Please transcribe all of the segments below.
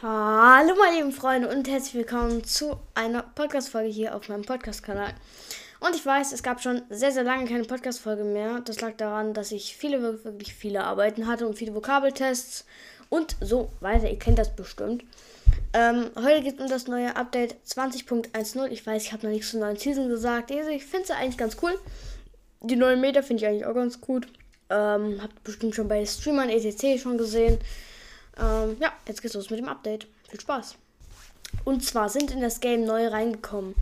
Hallo meine lieben Freunde und herzlich willkommen zu einer Podcast-Folge hier auf meinem Podcast-Kanal. Und ich weiß, es gab schon sehr, sehr lange keine Podcast-Folge mehr. Das lag daran, dass ich viele, wirklich viele Arbeiten hatte und viele Vokabeltests und so weiter. Ihr kennt das bestimmt. Ähm, heute geht es um das neue Update 20.10. Ich weiß, ich habe noch nichts zur neuen Season gesagt. Also ich finde es eigentlich ganz cool. Die neuen Meter finde ich eigentlich auch ganz gut. Ähm, habt bestimmt schon bei Streamern etc. schon gesehen. Ähm, ja, jetzt geht's los mit dem Update. Viel Spaß. Und zwar sind in das Game neu reingekommen.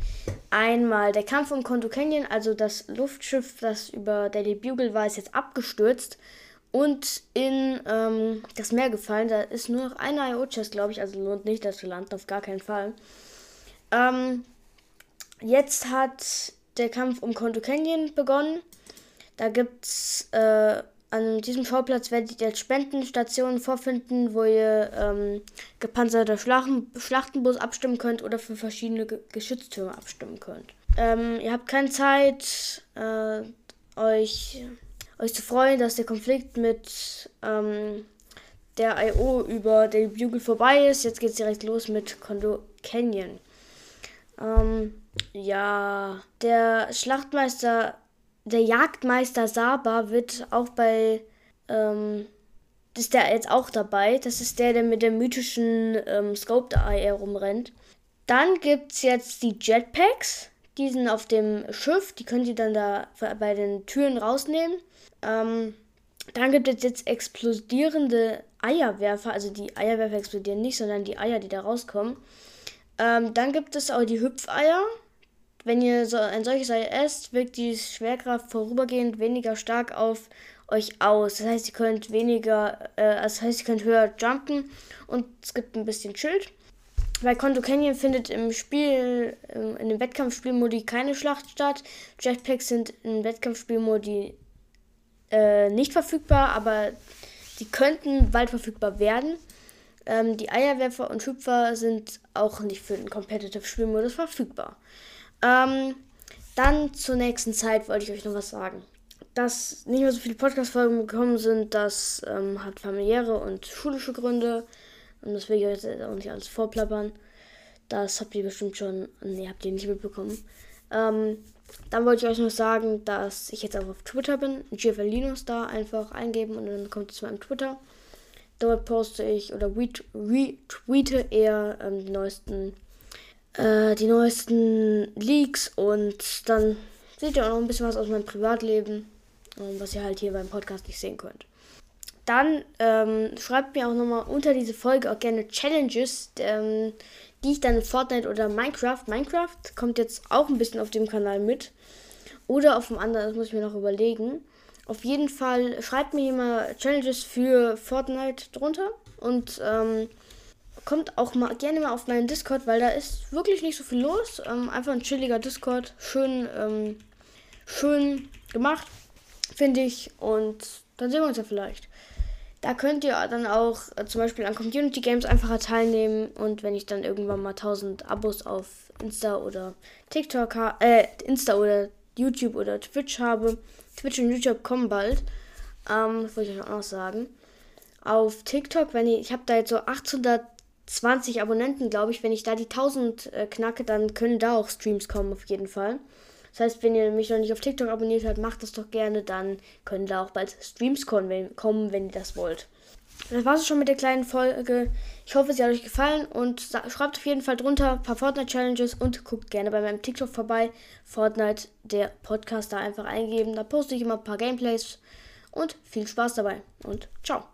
Einmal der Kampf um Konto Canyon, also das Luftschiff, das über Daily Bugle war, ist jetzt abgestürzt und in ähm, das Meer gefallen. Da ist nur noch eine IO-Chest, glaube ich, also lohnt nicht, das zu landen, auf gar keinen Fall. Ähm, jetzt hat der Kampf um Konto Canyon begonnen. Da gibt's äh, an diesem Schauplatz werdet ihr Spendenstationen vorfinden, wo ihr ähm, gepanzerte Schlachten, Schlachtenbus abstimmen könnt oder für verschiedene Ge Geschütztürme abstimmen könnt. Ähm, ihr habt keine Zeit, äh, euch, euch zu freuen, dass der Konflikt mit ähm, der I.O. über den Bugle vorbei ist. Jetzt geht es direkt los mit Kondo Canyon. Ähm, ja, der Schlachtmeister der Jagdmeister Saba wird auch bei, ähm, ist der jetzt auch dabei. Das ist der, der mit dem mythischen ähm, Scoped Eye rumrennt. Dann gibt es jetzt die Jetpacks. Die sind auf dem Schiff. Die könnt ihr dann da bei den Türen rausnehmen. Ähm, dann gibt es jetzt explodierende Eierwerfer. Also die Eierwerfer explodieren nicht, sondern die Eier, die da rauskommen. Ähm, dann gibt es auch die Hüpfeier. Wenn ihr so ein solches Ei esst, wirkt die Schwerkraft vorübergehend weniger stark auf euch aus. Das heißt, ihr könnt weniger, äh, das heißt, ihr könnt höher jumpen und es gibt ein bisschen Schild. Bei Konto Canyon findet im Spiel, in dem Wettkampfspielmodi keine Schlacht statt. Jetpacks sind in Wettkampfspielmodi äh, nicht verfügbar, aber die könnten bald verfügbar werden. Ähm, die Eierwerfer und Hüpfer sind auch nicht für den Competitive Spielmodus verfügbar. Ähm, dann zur nächsten Zeit wollte ich euch noch was sagen. Dass nicht mehr so viele Podcast-Folgen gekommen sind, das ähm, hat familiäre und schulische Gründe. Und das will ich euch jetzt auch nicht alles vorplappern. Das habt ihr bestimmt schon. Nee, habt ihr nicht mitbekommen. Ähm, dann wollte ich euch noch sagen, dass ich jetzt auch auf Twitter bin. GFLinus da einfach eingeben und dann kommt es zu meinem Twitter. Dort poste ich oder retweete eher ähm, die neuesten äh, die neuesten Leaks und dann seht ihr auch noch ein bisschen was aus meinem Privatleben, ähm, was ihr halt hier beim Podcast nicht sehen könnt. Dann ähm, schreibt mir auch nochmal unter diese Folge auch gerne Challenges, ähm, die ich dann in Fortnite oder Minecraft. Minecraft kommt jetzt auch ein bisschen auf dem Kanal mit. Oder auf dem anderen, das muss ich mir noch überlegen. Auf jeden Fall schreibt mir immer Challenges für Fortnite drunter. Und ähm, kommt auch mal gerne mal auf meinen Discord, weil da ist wirklich nicht so viel los. Ähm, einfach ein chilliger Discord. Schön, ähm, schön gemacht, finde ich. Und dann sehen wir uns ja vielleicht. Da könnt ihr dann auch äh, zum Beispiel an Community Games einfacher teilnehmen. Und wenn ich dann irgendwann mal 1000 Abos auf Insta oder TikTok, äh, Insta oder YouTube oder Twitch habe, Twitch und YouTube kommen bald. Ähm, das wollte ich auch noch sagen. Auf TikTok, wenn ich, ich habe da jetzt so 800 20 Abonnenten, glaube ich. Wenn ich da die 1000 äh, knacke, dann können da auch Streams kommen, auf jeden Fall. Das heißt, wenn ihr mich noch nicht auf TikTok abonniert habt, macht das doch gerne. Dann können da auch bald Streams kommen, wenn, ihr das wollt. Das war es schon mit der kleinen Folge. Ich hoffe, sie hat euch gefallen und schreibt auf jeden Fall drunter ein paar Fortnite-Challenges und guckt gerne bei meinem TikTok vorbei. Fortnite, der Podcast, da einfach eingeben. Da poste ich immer ein paar Gameplays und viel Spaß dabei und ciao.